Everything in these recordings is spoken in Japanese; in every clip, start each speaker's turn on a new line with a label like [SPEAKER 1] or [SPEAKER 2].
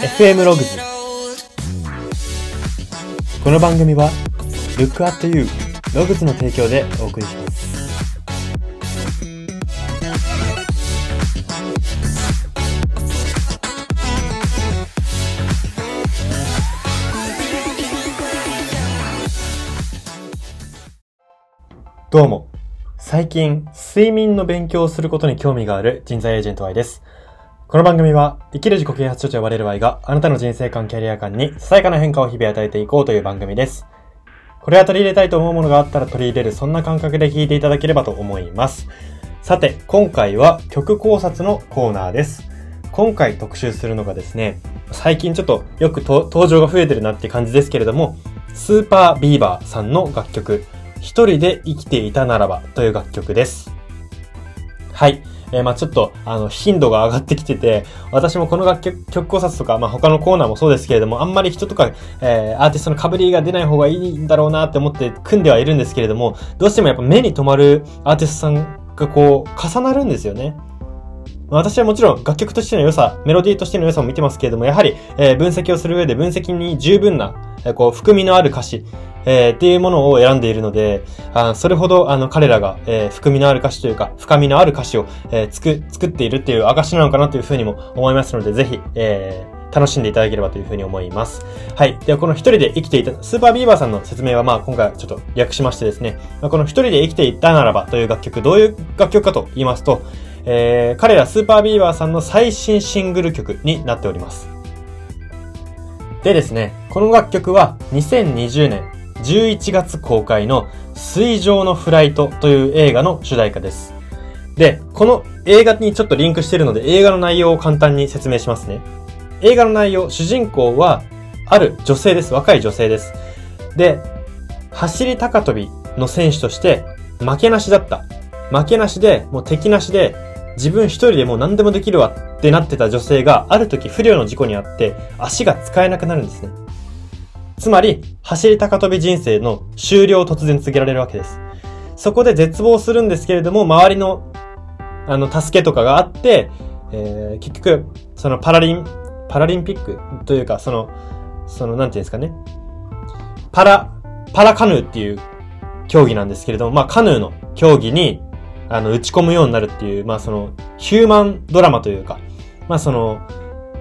[SPEAKER 1] FM ログズこの番組は Look at You ログズの提供でお送りします。どうも。最近睡眠の勉強をすることに興味がある人材エージェント Y です。この番組は、生きる自己啓発書と呼ばれる Y が、あなたの人生観、キャリア観に、ささやかな変化を日々与えていこうという番組です。これは取り入れたいと思うものがあったら取り入れる、そんな感覚で聞いていただければと思います。さて、今回は曲考察のコーナーです。今回特集するのがですね、最近ちょっとよく登場が増えてるなって感じですけれども、スーパービーバーさんの楽曲、一人で生きていたならばという楽曲です。はい。えー、まあちょっと、あの、頻度が上がってきてて、私もこの楽曲、考察とか、まあ他のコーナーもそうですけれども、あんまり人とか、えー、アーティストの被りが出ない方がいいんだろうなって思って組んではいるんですけれども、どうしてもやっぱ目に留まるアーティストさんがこう、重なるんですよね。私はもちろん楽曲としての良さ、メロディーとしての良さも見てますけれども、やはり、えー、分析をする上で分析に十分な、えー、こう、含みのある歌詞、えー、っていうものを選んでいるので、あそれほど、あの、彼らが、えー、含みのある歌詞というか、深みのある歌詞を、えー、作、作っているっていう証なのかなというふうにも思いますので、ぜひ、えー、楽しんでいただければというふうに思います。はい。では、この一人で生きていた、スーパービーバーさんの説明は、まあ、今回ちょっと略しましてですね、この一人で生きていたならばという楽曲、どういう楽曲かと言いますと、えー、彼らスーパービーバーさんの最新シングル曲になっております。でですね、この楽曲は2020年11月公開の水上のフライトという映画の主題歌です。で、この映画にちょっとリンクしてるので映画の内容を簡単に説明しますね。映画の内容、主人公はある女性です。若い女性です。で、走り高跳びの選手として負けなしだった。負けなしで、もう敵なしで、自分一人でもう何でもできるわってなってた女性がある時不良の事故にあって足が使えなくなるんですね。つまり、走り高跳び人生の終了を突然告げられるわけです。そこで絶望するんですけれども、周りの、あの、助けとかがあって、えー、結局、そのパラリン、パラリンピックというか、その、その、なんていうんですかね。パラ、パラカヌーっていう競技なんですけれども、まあ、カヌーの競技に、あの、打ち込むようになるっていう、まあ、その、ヒューマンドラマというか、まあ、その、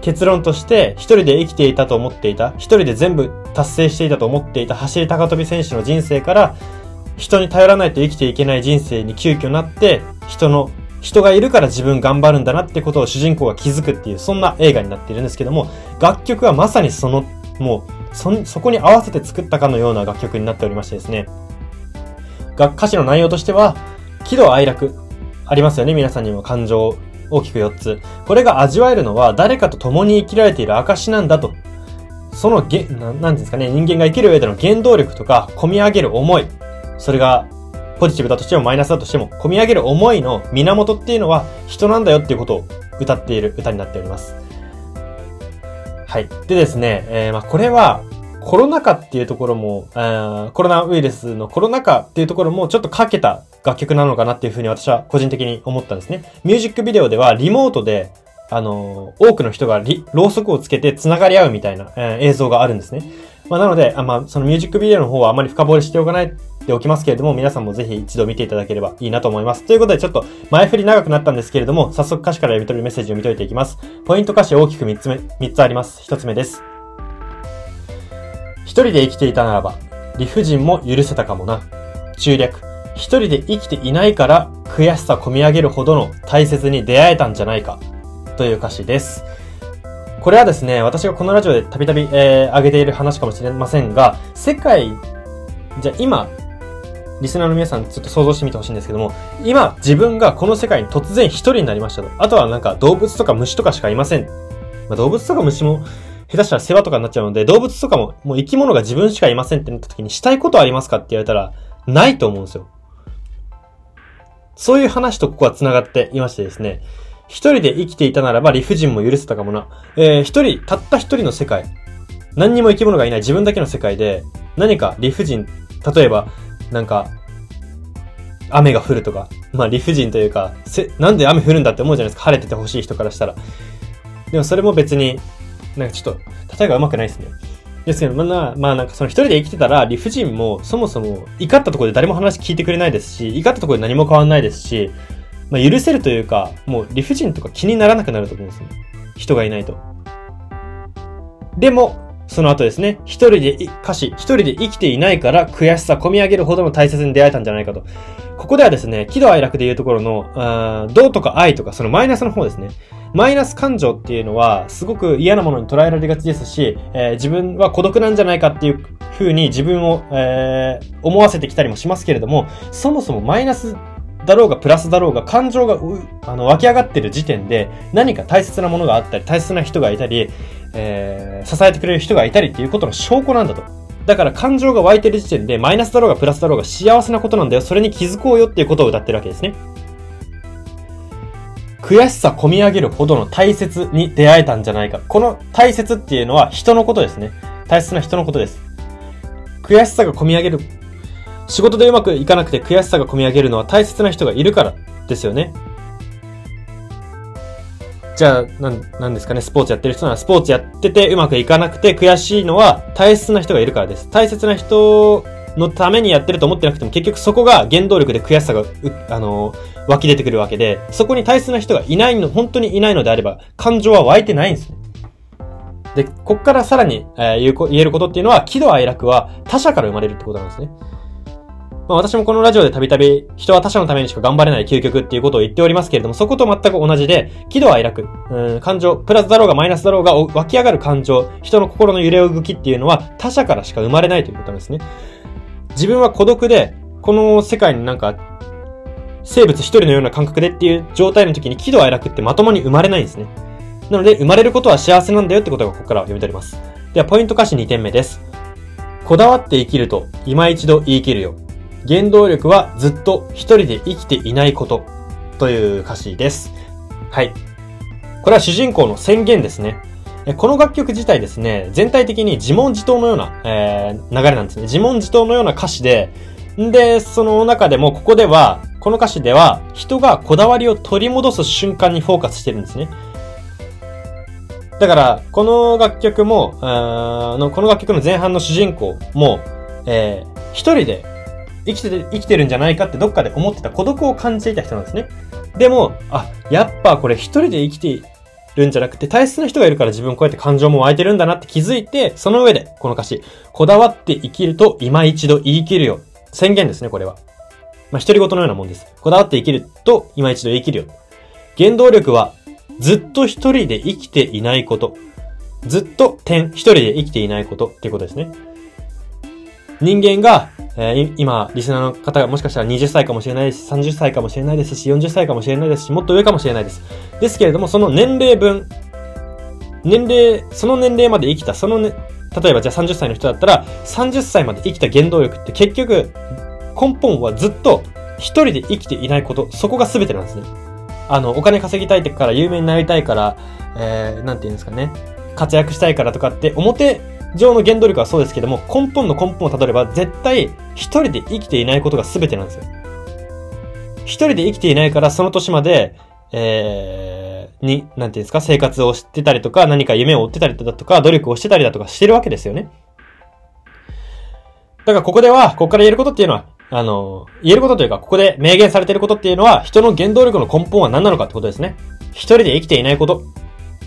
[SPEAKER 1] 結論として、一人で生きていたと思っていた、一人で全部達成していたと思っていた走り高跳び選手の人生から、人に頼らないと生きていけない人生に急遽なって、人の、人がいるから自分頑張るんだなってことを主人公が気づくっていう、そんな映画になっているんですけども、楽曲はまさにその、もう、そ、そこに合わせて作ったかのような楽曲になっておりましてですね。歌詞の内容としては、喜怒哀楽、ありますよね、皆さんにも感情大きく4つ。これが味わえるのは誰かと共に生きられている証なんだと。そのげ、ななんですかね、人間が生きる上での原動力とか、込み上げる思い。それが、ポジティブだとしてもマイナスだとしても、込み上げる思いの源っていうのは人なんだよっていうことを歌っている歌になっております。はい。でですね、えー、まあこれは、コロナ禍っていうところも、コロナウイルスのコロナ禍っていうところもちょっとかけた楽曲なのかなっていうふうに私は個人的に思ったんですね。ミュージックビデオではリモートで、あの、多くの人がろうそくをつけて繋がり合うみたいな、えー、映像があるんですね。まあ、なので、あまあ、そのミュージックビデオの方はあまり深掘りしておかないでおきますけれども、皆さんもぜひ一度見ていただければいいなと思います。ということで、ちょっと前振り長くなったんですけれども、早速歌詞から読み取るメッセージを見といていきます。ポイント歌詞大きく3つ目、3つあります。1つ目です。一人で生きていたならば、理不尽も許せたかもな。中略。一人で生きていないから悔しさ込み上げるほどの大切に出会えたんじゃないかという歌詞です。これはですね、私がこのラジオでたびたび、えー、上げている話かもしれませんが、世界、じゃ今、リスナーの皆さんちょっと想像してみてほしいんですけども、今自分がこの世界に突然一人になりましたと。あとはなんか動物とか虫とかしかいません。まあ、動物とか虫も下手したら世話とかになっちゃうので、動物とかももう生き物が自分しかいませんってなった時にしたいことありますかって言われたら、ないと思うんですよ。そういう話とここは繋がっていましてですね、一人で生きていたならば理不尽も許せたかもな。えー、一人、たった一人の世界。何にも生き物がいない自分だけの世界で、何か理不尽、例えば、なんか、雨が降るとか、まあ理不尽というか、せ、なんで雨降るんだって思うじゃないですか。晴れててほしい人からしたら。でもそれも別に、なんかちょっと、例えがうまくないですね。ですけど、まあ、まあなんかその一人で生きてたら理不尽もそもそも怒ったところで誰も話聞いてくれないですし、怒ったところで何も変わんないですし、まあ許せるというか、もう理不尽とか気にならなくなると思うんですね。人がいないと。でも、その後ですね、一人で、歌詞、一人で生きていないから悔しさ込み上げるほどの大切に出会えたんじゃないかと。ここではですね、喜怒哀楽でいうところの、あ道とか愛とか、そのマイナスの方ですね。マイナス感情っていうのは、すごく嫌なものに捉えられがちですし、えー、自分は孤独なんじゃないかっていう風に自分を、えー、思わせてきたりもしますけれども、そもそもマイナスだろうがプラスだろうが感情があの湧き上がってる時点で何か大切なものがあったり大切な人がいたり、えー、支えてくれる人がいたりっていうことの証拠なんだと。だから感情が湧いてる時点でマイナスだろうがプラスだろうが幸せなことなんだよ。それに気づこうよっていうことを歌ってるわけですね。悔しさ込み上げるほどの大切に出会えたんじゃないか。この大切っていうのは人のことですね。大切な人のことです。悔しさが込み上げる。仕事でうまくいかなくて悔しさが込み上げるのは大切な人がいるからですよね。じゃあ、なん、なんですかね、スポーツやってる人ならスポーツやっててうまくいかなくて悔しいのは大切な人がいるからです。大切な人のためにやってると思ってなくても結局そこが原動力で悔しさが、あの湧き出てくるわけで、そこに大切な人がいないの、本当にいないのであれば、感情は湧いてないんですね。で、こっからさらに、えー、言えることっていうのは、喜怒哀楽は他者から生まれるってことなんですね。まあ、私もこのラジオでたびたび人は他者のためにしか頑張れない究極っていうことを言っておりますけれども、そこと全く同じで、喜怒哀楽、うん、感情、プラスだろうがマイナスだろうが湧き上がる感情、人の心の揺れ動きっていうのは他者からしか生まれないということなんですね。自分は孤独で、この世界になんか、生物一人のような感覚でっていう状態の時に喜怒哀楽ってまともに生まれないんですね。なので、生まれることは幸せなんだよってことがここから読み取ります。では、ポイント歌詞2点目です。こだわって生きると、今一度言い切るよ。原動力はずっと一人で生きていないことという歌詞です。はい。これは主人公の宣言ですね。この楽曲自体ですね、全体的に自問自答のような、えー、流れなんですね。自問自答のような歌詞で、で、その中でもここでは、この歌詞では、人がこだわりを取り戻す瞬間にフォーカスしてるんですね。だから、この楽曲も、あのこの楽曲の前半の主人公も、えー、一人で生きてて、生きてるんじゃないかってどっかで思ってた孤独を感じていた人なんですね。でも、あ、やっぱこれ一人で生きてるんじゃなくて大切な人がいるから自分こうやって感情も湧いてるんだなって気づいて、その上で、この歌詞、こだわって生きると今一度言い切るよ。宣言ですね、これは。まあ、独り言のようなもんです。こだわって生きると今一度言い切るよ。原動力は、ずっと一人で生きていないこと。ずっと点、一人で生きていないことっていうことですね。人間が、えー、今、リスナーの方がもしかしたら20歳かもしれないですし、30歳かもしれないですし、40歳かもしれないですし、もっと上かもしれないです。ですけれども、その年齢分、年齢、その年齢まで生きた、そのね、例えばじゃあ30歳の人だったら、30歳まで生きた原動力って結局、根本はずっと一人で生きていないこと、そこが全てなんですね。あの、お金稼ぎたいから有名になりたいから、えー、なんて言うんですかね。活躍したいからとかって、表上の原動力はそうですけども、根本の根本をたどれば、絶対一人で生きていないことが全てなんですよ。一人で生きていないから、その年まで、えー、に、なんていうんですか、生活をしてたりとか、何か夢を追ってたりだとか、努力をしてたりだとかしてるわけですよね。だからここでは、ここから言えることっていうのは、あの、言えることというか、ここで明言されていることっていうのは、人の原動力の根本は何なのかってことですね。一人で生きていないこと。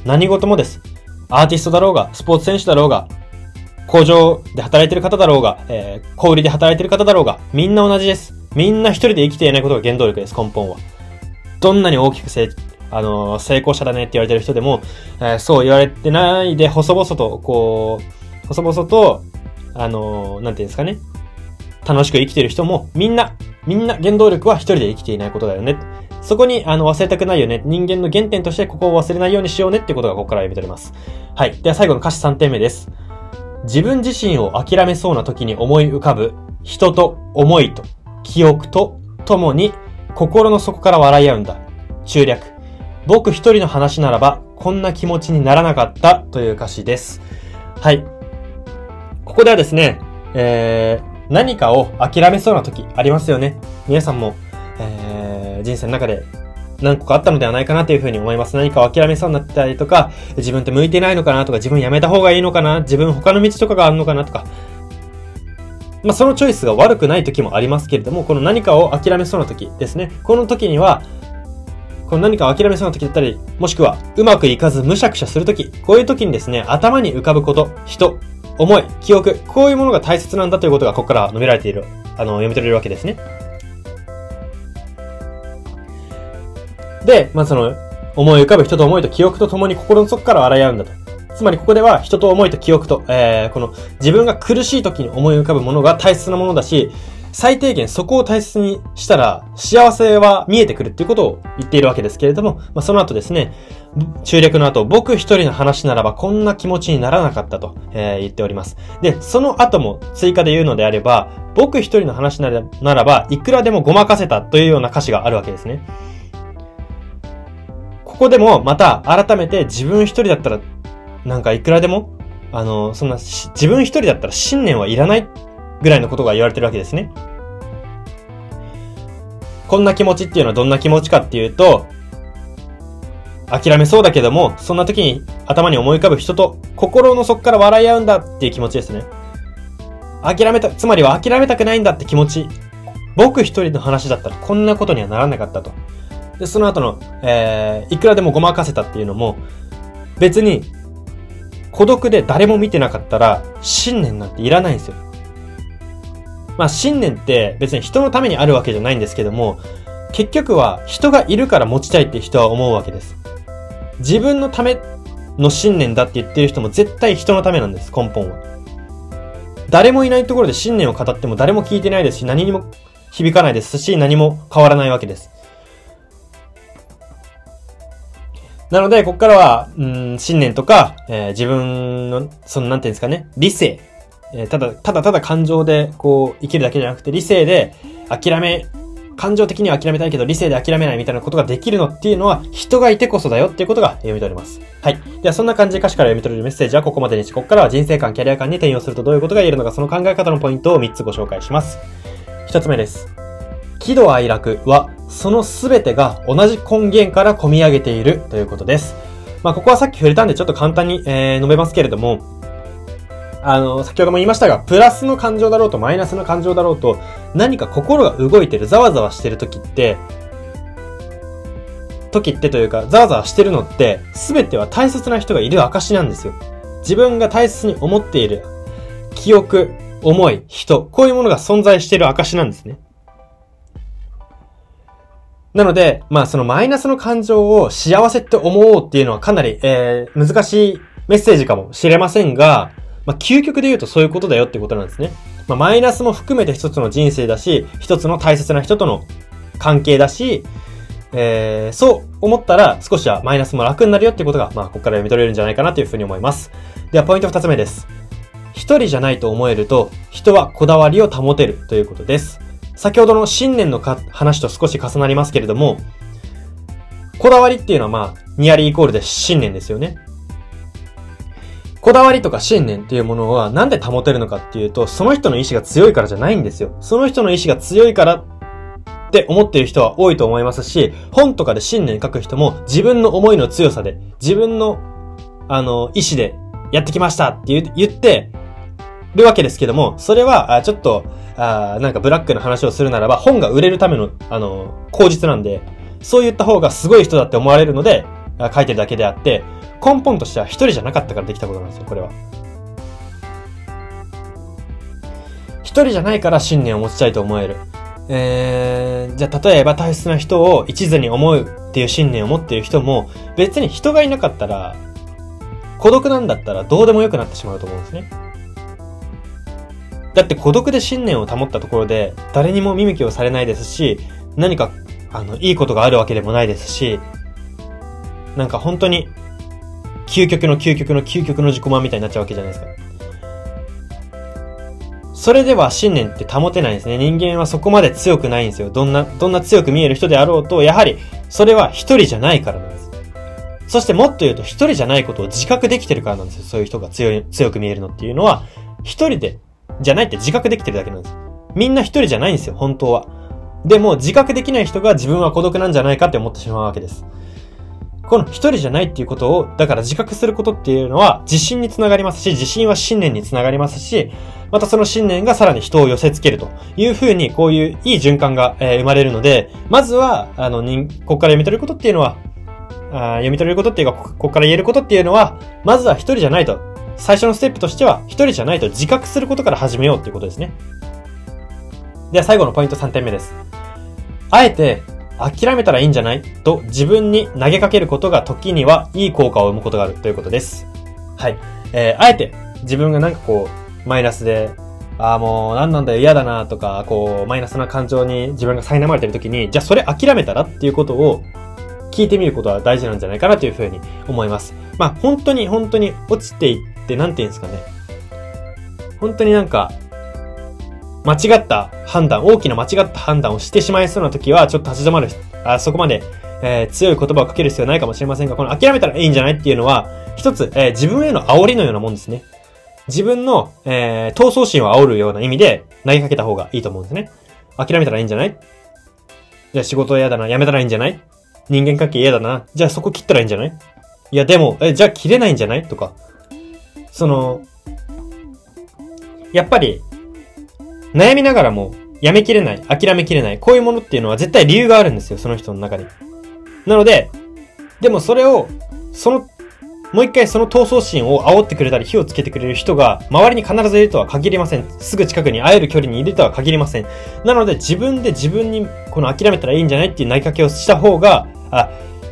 [SPEAKER 1] 何事もです。アーティストだろうが、スポーツ選手だろうが、工場で働いてる方だろうが、えー、小売りで働いてる方だろうが、みんな同じです。みんな一人で生きていないことが原動力です、根本は。どんなに大きく成、あのー、成功者だねって言われてる人でも、えー、そう言われてないで、細々と、こう、細々と、あのー、なんていうんですかね。楽しく生きてる人も、みんな、みんな原動力は一人で生きていないことだよね。そこに、あの、忘れたくないよね。人間の原点としてここを忘れないようにしようねってことがここから読み取れます。はい。では最後の歌詞3点目です。自分自身を諦めそうな時に思い浮かぶ人と思いと記憶と共に心の底から笑い合うんだ。中略。僕一人の話ならばこんな気持ちにならなかったという歌詞です。はい。ここではですね、えー、何かを諦めそうな時ありますよね。皆さんも、えー、人生の中で何個かあったのではないかなというふうに思います。何かを諦めそうになったりとか、自分って向いてないのかなとか、自分辞めた方がいいのかな、自分他の道とかがあるのかなとか、まあ、そのチョイスが悪くない時もありますけれども、この何かを諦めそうな時ですね。この時には、この何かを諦めそうな時だったり、もしくはうまくいかずむしゃくしゃする時、こういう時にですね、頭に浮かぶこと、人、思い、記憶、こういうものが大切なんだということがここから述べられている、あの、読み取れるわけですね。で、まあ、その、思い浮かぶ人と思いと記憶と共に心の底から笑い合うんだと。つまりここでは人と思いと記憶と、えー、この自分が苦しい時に思い浮かぶものが大切なものだし、最低限そこを大切にしたら幸せは見えてくるっていうことを言っているわけですけれども、まあ、その後ですね、中略の後、僕一人の話ならばこんな気持ちにならなかったと、えー、言っております。で、その後も追加で言うのであれば、僕一人の話ならば、いくらでもごまかせたというような歌詞があるわけですね。ここでもまた改めて自分一人だったらなんかいくらでも、あの、そんな、自分一人だったら信念はいらないぐらいのことが言われてるわけですね。こんな気持ちっていうのはどんな気持ちかっていうと、諦めそうだけども、そんな時に頭に思い浮かぶ人と心の底から笑い合うんだっていう気持ちですね。諦めた、つまりは諦めたくないんだって気持ち。僕一人の話だったらこんなことにはならなかったと。で、その後の、えー、いくらでもごまかせたっていうのも、別に孤独で誰も見てなかったら、信念なんていらないんですよ。まあ信念って別に人のためにあるわけじゃないんですけども、結局は人がいるから持ちたいって人は思うわけです。自分のための信念だって言ってる人も絶対人のためなんです、根本は。誰もいないところで信念を語っても誰も聞いてないですし、何にも響かないですし、何も変わらないわけです。なので、ここからは、うん、信念とか、えー、自分の、その、なんていうんですかね、理性。え、ただ、ただただ感情で、こう、生きるだけじゃなくて、理性で諦め、感情的には諦めたいけど、理性で諦めないみたいなことができるのっていうのは、人がいてこそだよっていうことが読み取れます。はい。では、そんな感じで歌詞から読み取れるメッセージはここまでにし、ここからは人生観、キャリア観に転用するとどういうことが言えるのか、その考え方のポイントを3つご紹介します。1つ目です。喜怒哀楽は、そのすべてが同じ根源から込み上げているということです。まあ、ここはさっき触れたんでちょっと簡単に、えー、述べますけれども、あの、先ほども言いましたが、プラスの感情だろうとマイナスの感情だろうと、何か心が動いてる、ざわざわしてる時って、時ってというか、ざわざわしてるのって、すべては大切な人がいる証なんですよ。自分が大切に思っている記憶、思い、人、こういうものが存在している証なんですね。なので、まあそのマイナスの感情を幸せって思おうっていうのはかなり、えー、難しいメッセージかもしれませんが、まあ究極で言うとそういうことだよってことなんですね。まあマイナスも含めて一つの人生だし、一つの大切な人との関係だし、えー、そう思ったら少しはマイナスも楽になるよってことが、まあここから読み取れるんじゃないかなというふうに思います。ではポイント二つ目です。一人じゃないと思えると、人はこだわりを保てるということです。先ほどの信念の話と少し重なりますけれども、こだわりっていうのはまあ、ニアリーイコールで信念ですよね。こだわりとか信念っていうものはなんで保てるのかっていうと、その人の意志が強いからじゃないんですよ。その人の意志が強いからって思ってる人は多いと思いますし、本とかで信念書く人も自分の思いの強さで、自分の、あの、意志でやってきましたって言ってるわけですけども、それは、ちょっと、なんかブラックの話をするならば、本が売れるための、あの、口実なんで、そう言った方がすごい人だって思われるので、書いてるだけであって、根本としては一人じゃなかったからできたことなんですよ、これは。一人じゃないから信念を持ちたいと思える。えー、じゃあ例えば大切な人を一途に思うっていう信念を持っている人も、別に人がいなかったら、孤独なんだったらどうでもよくなってしまうと思うんですね。だって孤独で信念を保ったところで、誰にも見向きをされないですし、何か、あの、いいことがあるわけでもないですし、なんか本当に、究極の究極の究極の自己満みたいになっちゃうわけじゃないですか。それでは信念って保てないんですね。人間はそこまで強くないんですよ。どんな、どんな強く見える人であろうと、やはり、それは一人じゃないからなんです。そしてもっと言うと、一人じゃないことを自覚できてるからなんですよ。そういう人が強い、強く見えるのっていうのは、一人でじゃないって自覚できてるだけなんです。みんな一人じゃないんですよ、本当は。でも自覚できない人が自分は孤独なんじゃないかって思ってしまうわけです。この一人じゃないっていうことを、だから自覚することっていうのは自信につながりますし、自信は信念につながりますし、またその信念がさらに人を寄せ付けるというふうに、こういういい循環が、えー、生まれるので、まずは、あの、人、ここから読み取ることっていうのは、あ読み取れることっていうか、ここから言えることっていうのは、まずは一人じゃないと。最初のステップとしては、一人じゃないと自覚することから始めようっていうことですね。では最後のポイント3点目です。あえて、諦めたらいいんじゃない？と自分に投げかけることが時にはいい効果を生むことがあるということです。はい。えー、あえて自分がなんかこう、マイナスで、ああ、もう何なんだよ、嫌だなとか、こう、マイナスな感情に自分が苛まれてる時に、じゃあそれ諦めたらっていうことを聞いてみることは大事なんじゃないかなというふうに思います。まあ、本当に本当に落ちていって、なんて言うんですかね。本当になんか、間違った判断、大きな間違った判断をしてしまいそうな時は、ちょっと立ち止まる、あそこまで、えー、強い言葉をかける必要はないかもしれませんが、この諦めたらいいんじゃないっていうのは、一つ、えー、自分への煽りのようなもんですね。自分の、えー、闘争心を煽るような意味で投げかけた方がいいと思うんですね。諦めたらいいんじゃない？じゃあ仕事嫌だな、辞めたらいいんじゃない？人間関係嫌だな？じゃあそこ切ったらいいんじゃない？いやでも、え、じゃあ切れないんじゃない？とか。その、やっぱり、悩みながらも、やめきれない、諦めきれない、こういうものっていうのは絶対理由があるんですよ、その人の中に。なので、でもそれを、その、もう一回その闘争心を煽ってくれたり火をつけてくれる人が周りに必ずいるとは限りません。すぐ近くに会える距離にいるとは限りません。なので自分で自分にこの諦めたらいいんじゃないっていう投げかけをした方が、あ、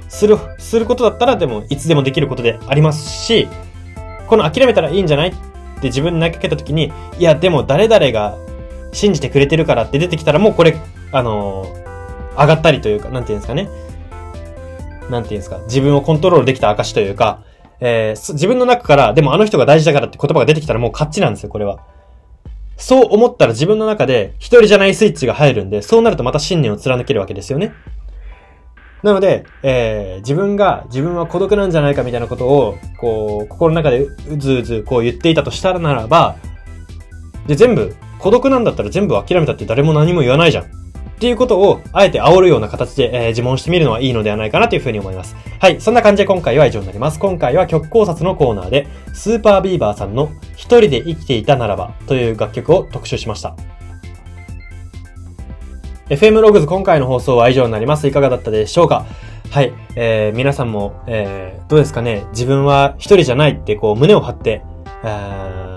[SPEAKER 1] する、することだったらでもいつでもできることでありますし、この諦めたらいいんじゃないって自分に投げかけた時に、いやでも誰々が信じてくれてるからって出てきたらもうこれ、あのー、上がったりというか、なんていうんですかね。なんていうんですか。自分をコントロールできた証というか、えー、自分の中から、でもあの人が大事だからって言葉が出てきたらもう勝ちなんですよ、これは。そう思ったら自分の中で一人じゃないスイッチが入るんで、そうなるとまた信念を貫けるわけですよね。なので、えー、自分が、自分は孤独なんじゃないかみたいなことを、こう、心の中でうずうずこう言っていたとしたらならば、で、全部孤独なんだったら全部諦めたって誰も何も言わないじゃん。っていうことを、あえて煽るような形で、えー、自問してみるのはいいのではないかなというふうに思います。はい。そんな感じで今回は以上になります。今回は曲考察のコーナーで、スーパービーバーさんの一人で生きていたならばという楽曲を特集しました。FM ログズ今回の放送は以上になります。いかがだったでしょうか？はい。えー、皆さんも、えー、どうですかね？自分は一人じゃないってこう胸を張って、えー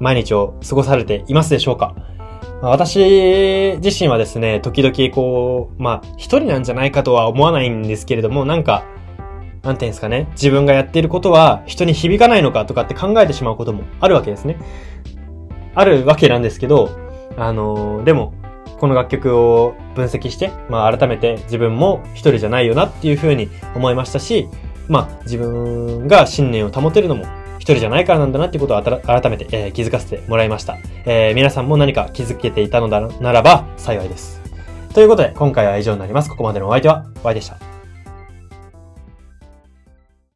[SPEAKER 1] 毎日を過ごされていますでしょうか？私自身はですね、時々こう、まあ、一人なんじゃないかとは思わないんですけれども、なんか、なんていうんですかね、自分がやっていることは人に響かないのかとかって考えてしまうこともあるわけですね。あるわけなんですけど、あの、でも、この楽曲を分析して、まあ改めて自分も一人じゃないよなっていうふうに思いましたし、まあ自分が信念を保てるのも人じゃないからなんだなっていうことを改めて、えー、気づかせてもらいました。えー、皆さんも何か気づけていたのだならば幸いです。ということで、今回は以上になります。ここまでのお相手は、Y でした。